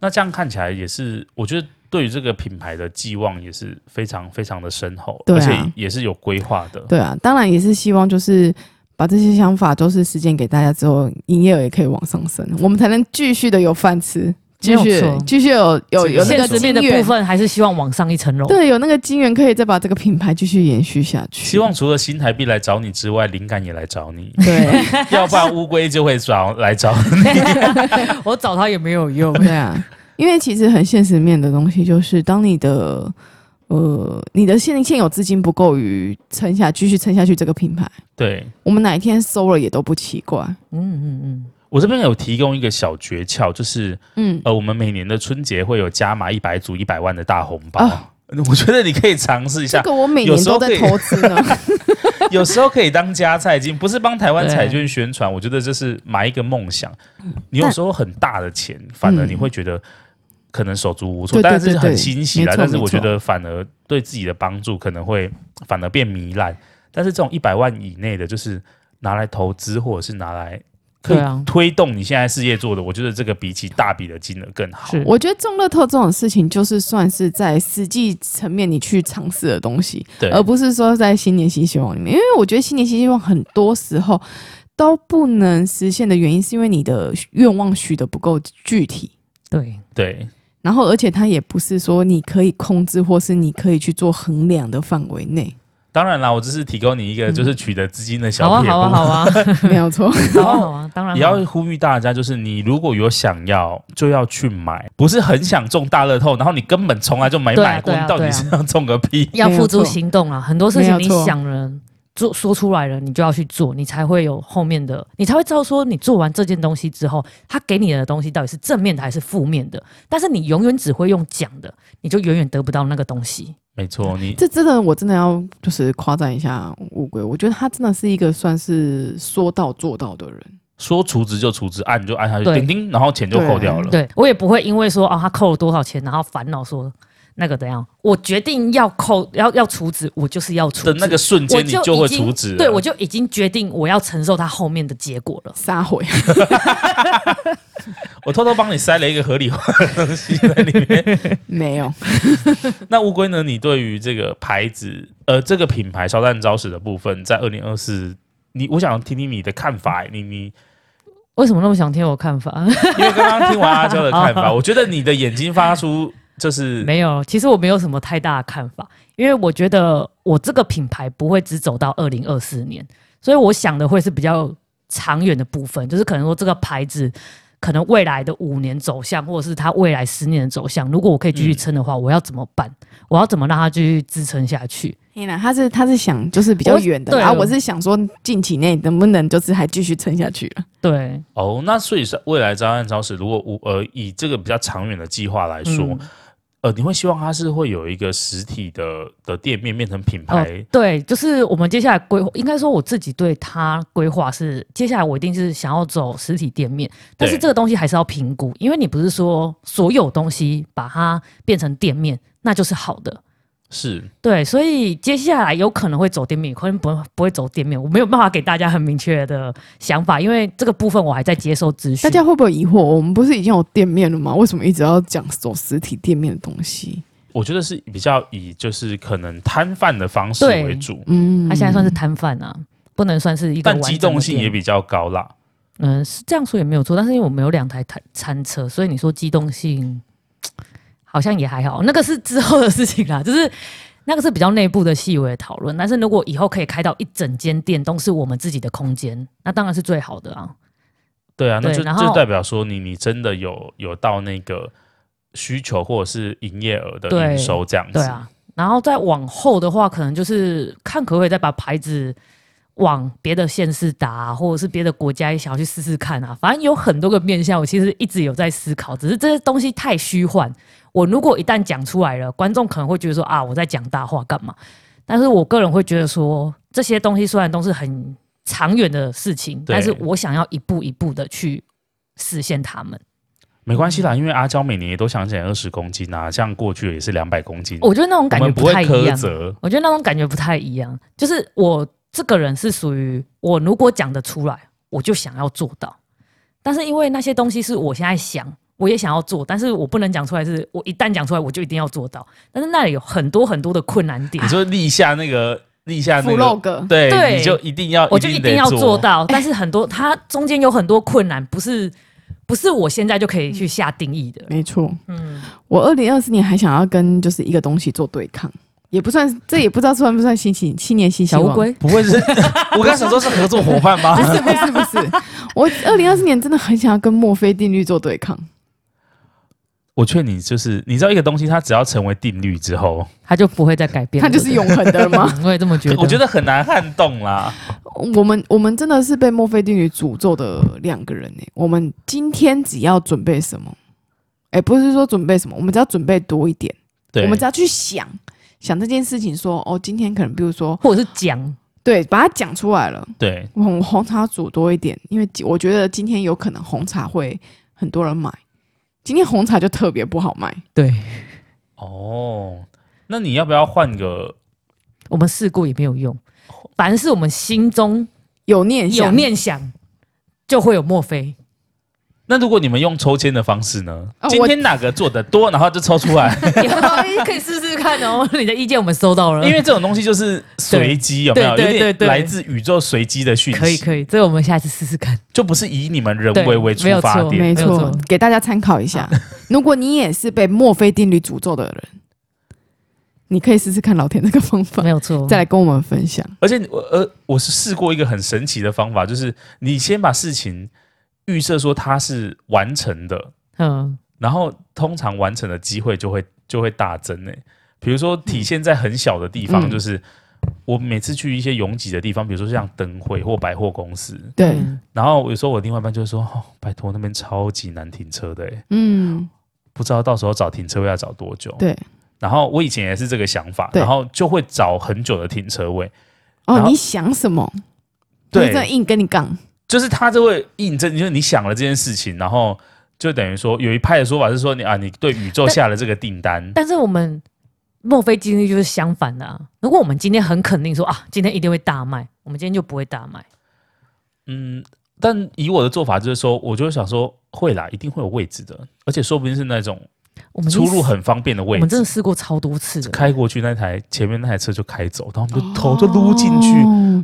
S1: 那这样看起来也是，我觉得对于这个品牌的寄望也是非常非常的深厚，对啊，而且也是有规划的。
S3: 对啊，当然也是希望就是。把这些想法都是实践给大家之后，营业额也可以往上升，我们才能继续的有饭吃，继续继续有有有那个
S2: 现实的部分，还是希望往上一层楼。
S3: 对，有那个金源可以再把这个品牌继续延续下去。
S1: 希望除了新台币来找你之外，灵感也来找你。
S3: 对，
S1: 要不然乌龟就会找来找你。
S2: 我找他也没有用。
S3: 对啊，因为其实很现实面的东西就是，当你的。呃，你的现现有资金不够于撑下，继续撑下去这个品牌，
S1: 对，
S3: 我们哪一天收了也都不奇怪。
S2: 嗯嗯嗯，
S1: 我这边有提供一个小诀窍，就是，嗯，呃，我们每年的春节会有加码一百组一百万的大红包，啊，我觉得你可以尝试一下。
S3: 这个我每年都在投资呢，
S1: 有时候可以当加菜金，不是帮台湾彩券宣传，我觉得这是买一个梦想。你有时候很大的钱，反而你会觉得。可能手足无措，但是很欣喜啦。但是我觉得反而对自己的帮助可能会反而变糜烂。但是这种一百万以内的，就是拿来投资或者是拿来可以推动你现在事业做的，我觉得这个比起大笔的金额更好。
S3: 我觉得中乐透这种事情，就是算是在实际层面你去尝试的东西，对，而不是说在新年新希望里面。因为我觉得新年新希望很多时候都不能实现的原因，是因为你的愿望许的不够具体。
S2: 对
S1: 对。
S3: 然后，而且它也不是说你可以控制，或是你可以去做衡量的范围内。
S1: 当然啦，我只是提供你一个就是取得资金的小撇步。
S2: 好啊，好啊，好啊，
S3: 没有错。
S2: 好啊，好啊，当然
S1: 也要呼吁大家，就是你如果有想要，就要去买，不是很想中大乐透，然后你根本从来就没买过，你到底是要中个屁？
S2: 要付诸行动啊！很多事情你想了。做说出来了，你就要去做，你才会有后面的，你才会知道说你做完这件东西之后，他给你的东西到底是正面的还是负面的。但是你永远只会用讲的，你就永远得不到那个东西。
S1: 没错，你
S3: 这真的我真的要就是夸赞一下乌龟，我觉得他真的是一个算是说到做到的人。
S1: 说除值就除值，按就按下去，叮叮，然后钱就扣掉了。
S2: 对，我也不会因为说啊、哦，他扣了多少钱，然后烦恼说。那个怎样？我决定要扣，要要处置，我就是要处置。
S1: 的那个瞬间，你就会处置。
S2: 对，我就已经决定我要承受它后面的结果了。
S3: 撒谎！
S1: 我偷偷帮你塞了一个合理化的东西在里面。
S3: 没有。
S1: 那乌龟呢？你对于这个牌子，呃，这个品牌烧诞招式的部分，在二零二四，你我想听听你的看法。你你
S2: 为什么那么想听我看法？
S1: 因为刚刚听完阿娇的看法，我觉得你的眼睛发出。就是
S2: 没有，其实我没有什么太大的看法，因为我觉得我这个品牌不会只走到二零二四年，所以我想的会是比较长远的部分，就是可能说这个牌子可能未来的五年走向，或者是它未来十年的走向，如果我可以继续撑的话，嗯，我要怎么办？我要怎么让它继续支撑下去？
S3: 天哪，他是他是想就是比较远的，然后我是想说近期内能不能就是还继续撑下去了？
S2: 对，
S1: 哦，那所以是未来烧诞招式，如果我呃以这个比较长远的计划来说。嗯呃，你会希望它是会有一个实体的的店面变成品牌？
S2: 哦，对，就是我们接下来规划，应该说我自己对它规划是，接下来我一定是想要走实体店面，但是这个东西还是要评估，因为你不是说所有东西把它变成店面，那就是好的。
S1: 是
S2: 对，所以接下来有可能会走店面，可能不会不会走店面，我没有办法给大家很明确的想法，因为这个部分我还在接受资讯。
S3: 大家会不会疑惑？我们不是已经有店面了吗？为什么一直要讲走实体店面的东西？
S1: 我觉得是比较以就是可能摊贩的方式为主，
S2: 嗯，他现在算是摊贩啊，不能算是一个，
S1: 但机动性也比较高啦。
S2: 嗯，是这样说也没有错，但是因为我们有两台餐餐车，所以你说机动性。好像也还好，那个是之后的事情啦，就是那个是比较内部的细微的讨论。但是如果以后可以开到一整间店都是我们自己的空间，那当然是最好的啊。
S1: 对啊，那就就代表说你你真的有有到那个需求或者是营业额的营收这样子。
S2: 对啊，然后再往后的话，可能就是看可不可以再把牌子往别的县市打，或者是别的国家也想要去试试看啊。反正有很多个面向，我其实一直有在思考，只是这些东西太虚幻。我如果一旦讲出来了，观众可能会觉得说啊，我在讲大话干嘛？但是我个人会觉得说，这些东西虽然都是很长远的事情，但是我想要一步一步的去实现它们。
S1: 没关系啦，因为阿娇每年也都想减二十公斤啊，像过去也是两百公斤。
S2: 我觉得那种感觉不太一样。我觉得那种感觉不太一样，就是我这个人是属于我如果讲得出来，我就想要做到。但是因为那些东西是我现在想。我也想要做，但是我不能讲出来是。是我一旦讲出来，我就一定要做到。但是那里有很多很多的困难点。
S1: 你说立下那个立下那个
S3: flag，
S1: 对，对，你就一定要，
S2: 我就一定要做到。但是很多它中间有很多困难，不是不是我现在就可以去下定义的。
S3: 没错，嗯，我二零二四年还想要跟就是一个东西做对抗，也不算，这也不知道算不算新奇青年新希望。
S2: 小乌龟
S1: 不会是？我刚想说是合作伙伴吗？
S3: 不是不是不是，我二零二四年真的很想要跟墨菲定律做对抗。
S1: 我劝你，就是你知道一个东西，它只要成为定律之后，
S2: 它就不会再改变，
S3: 它就是永恒的吗？
S2: 我也这么觉得。
S1: 我觉得很难撼动啦。
S3: 我们我们真的是被墨菲定律诅咒的两个人呢。我们今天只要准备什么？哎，不是说准备什么，我们只要准备多一点。对，我们只要去想想这件事情，说哦，今天可能比如说，
S2: 或者是讲，
S3: 对，把它讲出来了。
S1: 对，
S3: 红红茶煮多一点，因为我觉得今天有可能红茶会很多人买。今天红茶就特别不好卖，
S2: 对，
S1: 哦，那你要不要换个？
S2: 我们试过也没有用，凡是我们心中
S3: 有念
S2: 有念想，就会有墨菲。
S1: 那如果你们用抽签的方式呢？今天哪个做的多，然后就抽出来。
S2: 可以试试看哦，你的意见我们收到了。
S1: 因为这种东西就是随机，有没有？对对对，来自宇宙随机的讯息。
S2: 可以可以，这个我们下次试试看。
S1: 就不是以你们人为为出发点，
S3: 没错，给大家参考一下。如果你也是被墨菲定律诅咒的人，你可以试试看老田这个方法，
S2: 没有错。
S3: 再来跟我们分享。
S1: 而且我呃，我是试过一个很神奇的方法，就是你先把事情。预设说它是完成的，嗯，然后通常完成的机会就会就会大增诶。比如说体现在很小的地方，就是我每次去一些拥挤的地方，比如说像灯会或百货公司，
S3: 对。
S1: 然后有时候我另外一半就说：“哦，拜托那边超级难停车的，诶。”
S3: 嗯，
S1: 不知道到时候找停车位要找多久。
S3: 对。
S1: 然后我以前也是这个想法，然后就会找很久的停车位。
S3: 哦，你想什么？对，在硬跟你杠，
S1: 就是他就会印证，就是你想了这件事情，然后就等于说有一派的说法是说你啊，你对宇宙下了这个订单。
S2: 但是我们墨菲定律就是相反的啊。如果我们今天很肯定说啊，今天一定会大卖，我们今天就不会大卖。
S1: 嗯，但以我的做法就是说，我就想说会啦，一定会有位置的，而且说不定是那种。我们出入很方便的位置，
S2: 我们真的试过超多次的。
S1: 开过去那台前面那台车就开走，然后我们就头就撸进去。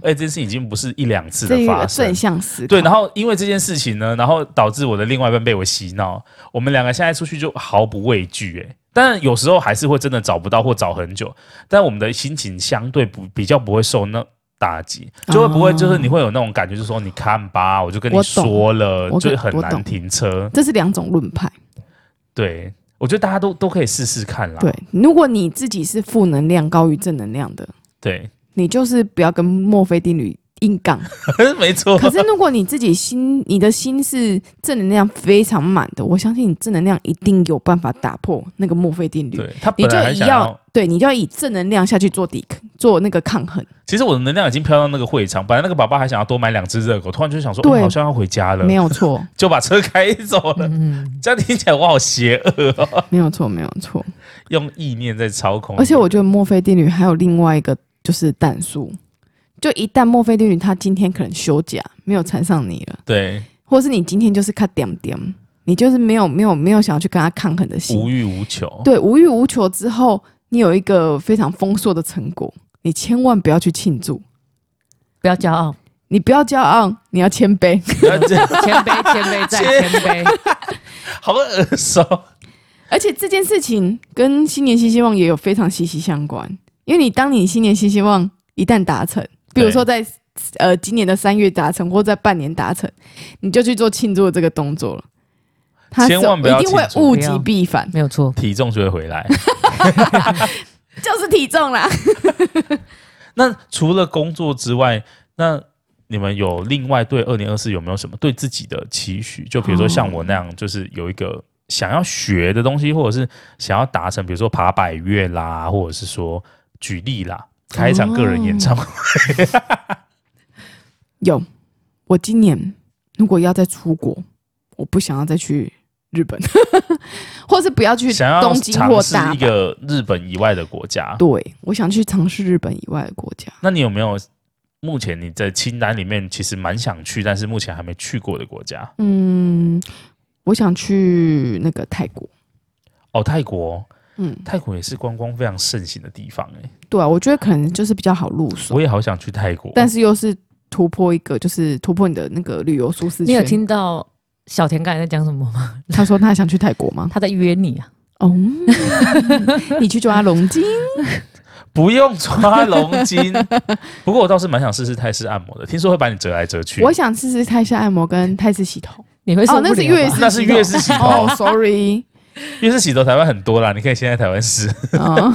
S1: 哎、哦，这件事已经不是一两次的发生，
S3: 正向思。
S1: 对，然后因为这件事情呢，然后导致我的另外一半被我洗脑。我们两个现在出去就毫不畏惧。哎，但有时候还是会真的找不到或找很久，但我们的心情相对不比较不会受那打击，就会不会就是你会有那种感觉，就是说你看吧，我就跟你说了，就很难停车。
S3: 这是两种论派。
S1: 对。我觉得大家都都可以试试看啦。
S3: 对，如果你自己是负能量高于正能量的，
S1: 对，
S3: 你就是不要跟墨菲定律硬杠。
S1: 没错。
S3: 可是如果你自己心，你的心是正能量非常满的，我相信你正能量一定有办法打破那个墨菲定律。
S1: 对，他本来还想要，
S3: 要，对，你就要以正能量下去做抵抗做那个抗衡。
S1: 其实我的能量已经飘到那个会场，本来那个爸爸还想要多买两只热狗，突然就想说，对、嗯，好像要回家了，
S3: 没有错，
S1: 就把车开走了。嗯，这样听起来我好邪恶哦。
S3: 没有错，没有错，
S1: 用意念在操控。
S3: 而且我觉得墨菲定律还有另外一个就是弹数，就一旦墨菲定律他今天可能休假没有缠上你了，
S1: 对，
S3: 或是你今天就是看点点，你就是没有没有没有想要去跟他抗衡的心，
S1: 无欲无求。
S3: 对，无欲无求之后，你有一个非常丰硕的成果，你千万不要去庆祝。不要骄傲，你不要骄傲，你要谦卑，谦
S2: 卑，谦卑再谦卑，
S1: 好耳熟。
S3: 而且这件事情跟新年新希望也有非常息息相关，因为你当你新年新希望一旦达成，比如说在呃今年的三月达成，或在半年达成，你就去做庆祝的这个动作了。他
S1: 千万不要
S3: 一定会物极必反，
S2: 没有错，
S1: 体重就会回来，
S3: 就是体重啦。
S1: 那除了工作之外，那你们有另外对二零二四有没有什么对自己的期许？就比如说像我那样，就是有一个想要学的东西，或者是想要达成，比如说爬百岳啦，或者是说举例啦，开一场个人演唱会。哦、
S3: 有，我今年如果要再出国，我不想要再去日本，或是不要去东京或大
S1: 一个日本以外的国家。
S3: 对，我想去尝试日本以外的国家。
S1: 那你有没有目前你在清单里面其实蛮想去，但是目前还没去过的国家？
S3: 嗯，我想去那个泰国。
S1: 哦，泰国，嗯，泰国也是观光非常盛行的地方，哎。
S3: 对啊，我觉得可能就是比较好入手。
S1: 我也好想去泰国，
S3: 但是又是突破一个，就是突破你的那个旅游舒适圈。
S2: 你有听到？小田刚才在讲什么吗？
S3: 他说他想去泰国吗？
S2: 他在约你啊。
S3: 哦，你去抓龙筋？
S1: 不用抓龙筋。不过我倒是蛮想试试泰式按摩的，听说会把你折来折去。
S3: 我想试试泰式按摩跟泰式洗头。
S2: 你会说、哦、
S3: 那是月式，
S1: 那是月式洗头。
S3: 哦，sorry，
S1: 越式洗头台湾很多啦，你可以先在台湾试。
S3: 哦、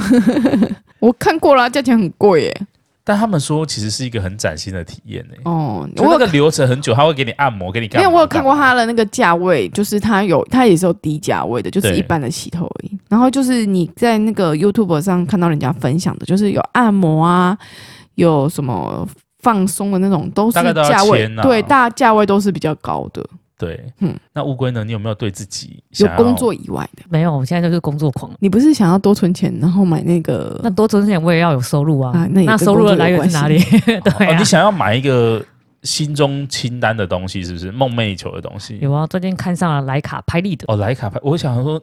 S3: 我看过了，价钱很贵耶。
S1: 但他们说，其实是一个很崭新的体验呢。哦，我那个流程很久，他会给你按摩，给你干嘛？
S3: 因为我有看过他的那个价位，就是他有，他也是有低价位的，就是一般的洗头而已。然后就是你在那个 YouTube 上看到人家分享的，就是有按摩啊，有什么放松的那种，都是价位，啊、对，大价位都是比较高的。
S1: 对，嗯，那乌龟呢？你有没有对自己
S3: 有工作以外的？
S2: 没有，我现在就是工作狂。
S3: 你不是想要多存钱，然后买那个？
S2: 那多存钱我也要有收入啊。啊那，那收入的来源是哪里？对、啊
S1: 哦，你想要买一个心中清单的东西，是不是梦寐以求的东西？
S2: 有啊，最近看上了莱卡拍立得。
S1: 哦，莱卡拍，我想说，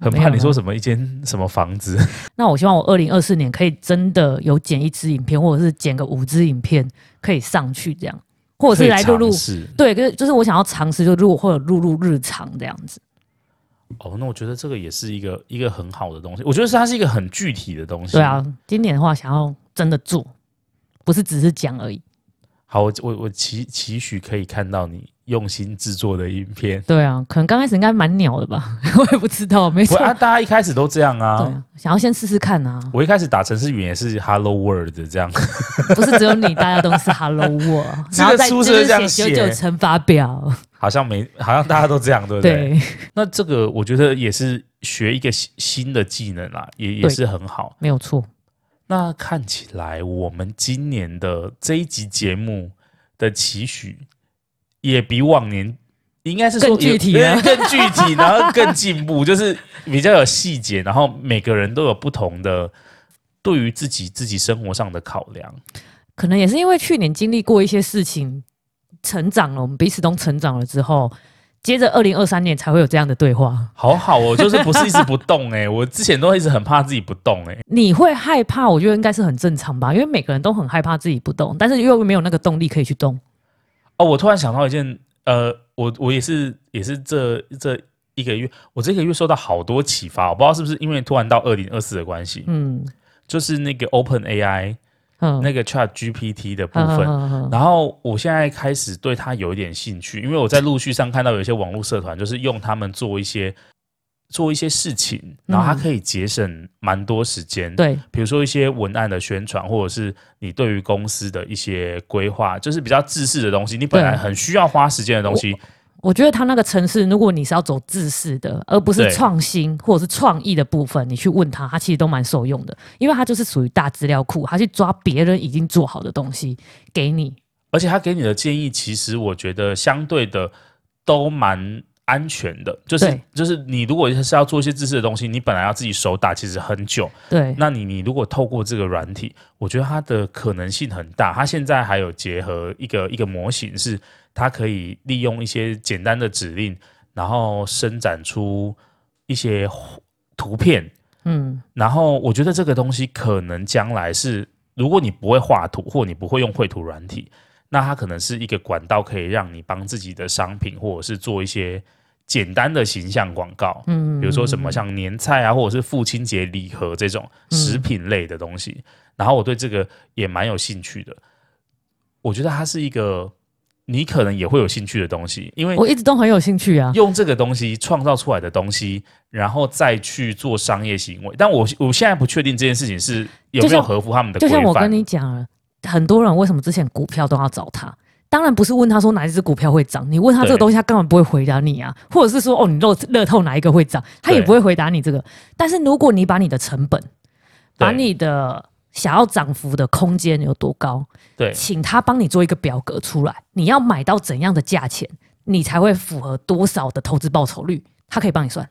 S1: 很怕你说什么一间什么房子。
S2: 那我希望我二零二四年可以真的有剪一支影片，或者是剪个五支影片，可以上去这样。或者是来录录，对，就是就是我想要尝试，就如果会有录入日常这样子。
S1: 哦，那我觉得这个也是一个一个很好的东西。我觉得是它是一个很具体的东西。
S2: 对啊，今年的话想要真的做，不是只是讲而已。
S1: 好，我我我期期许可以看到你用心制作的影片。
S2: 对啊，可能刚开始应该蛮鸟的吧，我也不知道，没错。
S1: 啊，大家一开始都这样啊。
S2: 对啊，想要先试试看啊。
S1: 我一开始打程式语言也是 Hello World 这样，
S2: 不是只有你，大家都是 Hello World。
S1: 然后在宿舍这样
S2: 写九九乘法表，
S1: 好像没，好像大家都这样，对不对？对。那这个我觉得也是学一个新新的技能啦，也也是很好，
S2: 没有错。
S1: 那看起来我们今年的这一集节目的期许也比往年应该是说
S2: 更具体，
S1: 更具体，然后更进步，就是比较有细节，然后每个人都有不同的对于自己自己生活上的考量。
S2: 可能也是因为去年经历过一些事情，成长了，我们彼此都成长了之后。接着，二零二三年才会有这样的对话。
S1: 好好哦，就是不是一直不动哎、欸，我之前都一直很怕自己不动哎、欸。
S2: 你会害怕，我觉得应该是很正常吧，因为每个人都很害怕自己不动，但是又没有那个动力可以去动。
S1: 哦，我突然想到一件，呃，我我也是也是这这一个月，我这个月受到好多启发，我不知道是不是因为突然到二零二四的关系，嗯，就是那个 Open AI。那个 Chat GPT 的部分，然后我现在开始对它有一点兴趣，因为我在陆续上看到有一些网络社团，就是用他们做一些做一些事情，然后它可以节省蛮多时间。对，比如说一些文案的宣传，或者是你对于公司的一些规划，就是比较制式的东西，你本来很需要花时间的东西。
S2: 我觉得他那个城市，如果你是要走自式的，而不是创新或者是创意的部分，你去问他，他其实都蛮受用的，因为他就是属于大资料库，他去抓别人已经做好的东西给你，
S1: 而且他给你的建议，其实我觉得相对的都蛮安全的，就是就是你如果是要做一些知识的东西，你本来要自己手打，其实很久，对，那你你如果透过这个软体，我觉得它的可能性很大，它现在还有结合一个一个模型是。它可以利用一些简单的指令，然后伸展出一些图片，嗯，然后我觉得这个东西可能将来是，如果你不会画图或你不会用绘图软体，那它可能是一个管道，可以让你帮自己的商品或者是做一些简单的形象广告，嗯，比如说什么像年菜啊，或者是父亲节礼盒这种食品类的东西，然后我对这个也蛮有兴趣的，我觉得它是一个。你可能也会有兴趣的东西，因为
S2: 我一直都很有兴趣啊。
S1: 用这个东西创造出来的东西，然后再去做商业行为。但我我现在不确定这件事情是有没有合乎他们的。
S2: 就像我跟你讲了，很多人为什么之前股票都要找他？当然不是问他说哪一只股票会涨，你问他这个东西，他根本不会回答你啊。或者是说哦，你乐乐透哪一个会涨，他也不会回答你这个。但是如果你把你的成本，把你的想要涨幅的空间有多高？对，请他帮你做一个表格出来，你要买到怎样的价钱，你才会符合多少的投资报酬率？他可以帮你算，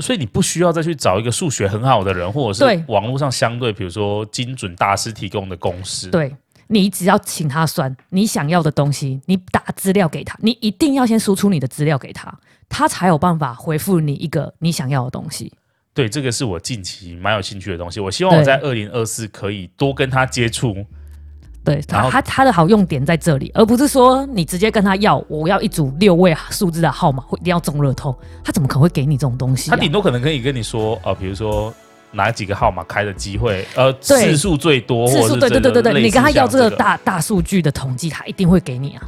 S1: 所以你不需要再去找一个数学很好的人，或者是网络上相对，比如说精准大师提供的公式。
S2: 对，你只要请他算你想要的东西，你打资料给他，你一定要先输出你的资料给他，他才有办法回复你一个你想要的东西。
S1: 对，这个是我近期蛮有兴趣的东西。我希望我在二零二四可以多跟他接触。
S2: 对，他他他的好用点在这里，而不是说你直接跟他要，我要一组六位数字的号码，一定要中乐透，他怎么可能会给你这种东西啊？
S1: 他顶多可能可以跟你说，呃，比如说哪几个号码开的机会，呃，次数最多，次数，
S2: 对对对对对，你跟他要这个大大数据的统计，他一定会给你啊，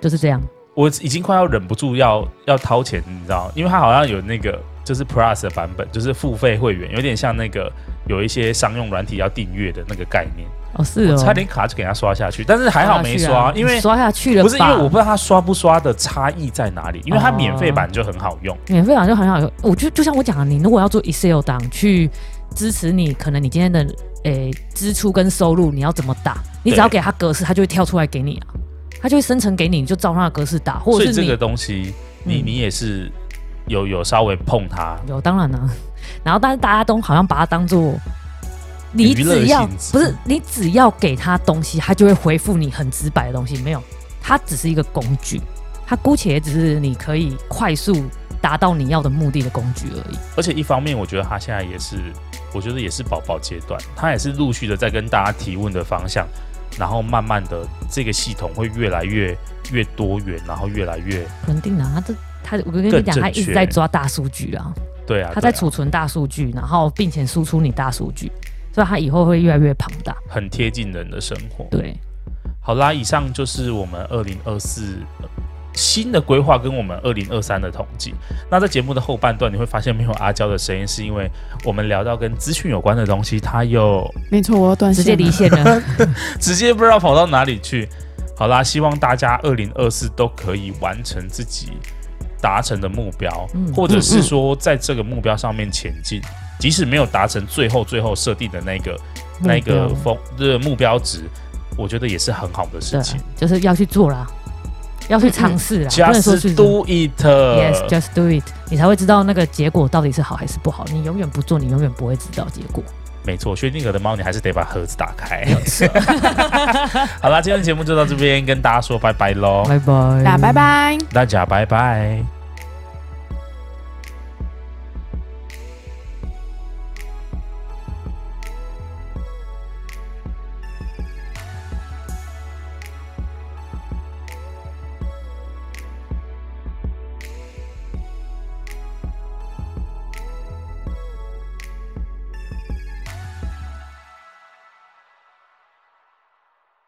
S2: 就是这样。
S1: 我已经快要忍不住要要掏钱，你知道，因为他好像有那个。就是 Plus 的版本，就是付费会员，有点像那个有一些商用软体要订阅的那个概念。
S2: 哦，是哦，
S1: 差点卡就给他刷下去，但是还好没刷，啊、因为
S2: 刷下去了。
S1: 不是因为我不知道他刷不刷的差异在哪里，因为它免费版就很好用。哦、
S2: 免费版就很好用，我就就像我讲的，你如果要做 Excel 档去支持你，可能你今天的诶、欸、支出跟收入你要怎么打，你只要给他格式，他就会跳出来给你啊，他就会生成给你，你就照他的格式打，或者是
S1: 这个东西，你你也是。嗯有有稍微碰它，
S2: 有当然了，然后但是大家都好像把它当做，你只要不是你只要给他东西，他就会回复你很直白的东西。没有，它只是一个工具，它姑且也只是你可以快速达到你要的目的的工具而已。
S1: 而且一方面，我觉得他现在也是，我觉得也是宝宝阶段，他也是陆续的在跟大家提问的方向，然后慢慢的这个系统会越来越越多元，然后越来越
S2: 肯定啊，这。他，我跟你讲，他一直在抓大数据啊，
S1: 对啊，
S2: 他在储存大数据，然后并且输出你大数据，所以他以后会越来越庞大，
S1: 很贴近人的生活。
S2: 对，
S1: 好啦，以上就是我们二零二四新的规划跟我们二零二三的统计。那在节目的后半段，你会发现没有阿娇的声音，是因为我们聊到跟资讯有关的东西，他又
S3: 没错，我要断线，
S2: 直接离线了，
S1: 直接不知道跑到哪里去。好啦，希望大家二零二四都可以完成自己。达成的目标，
S2: 嗯
S1: 或者是说在这个目标上面前进，即使没有达成最后最后设定的那个那个风的目标值，我觉得也是很好的事情。
S2: 就是要去做啦，要去尝试啦。
S1: Just do it.
S2: Yes, just do it. 你才会知道那个结果到底是好还是不好。你永远不做，你永远不会知道结果。
S1: 没错，薛定谔的猫，你还是得把盒子打开。好啦，今天的节目就到这边，跟大家说拜拜喽！
S2: 拜拜，
S3: 大家拜拜，
S1: 大家拜拜。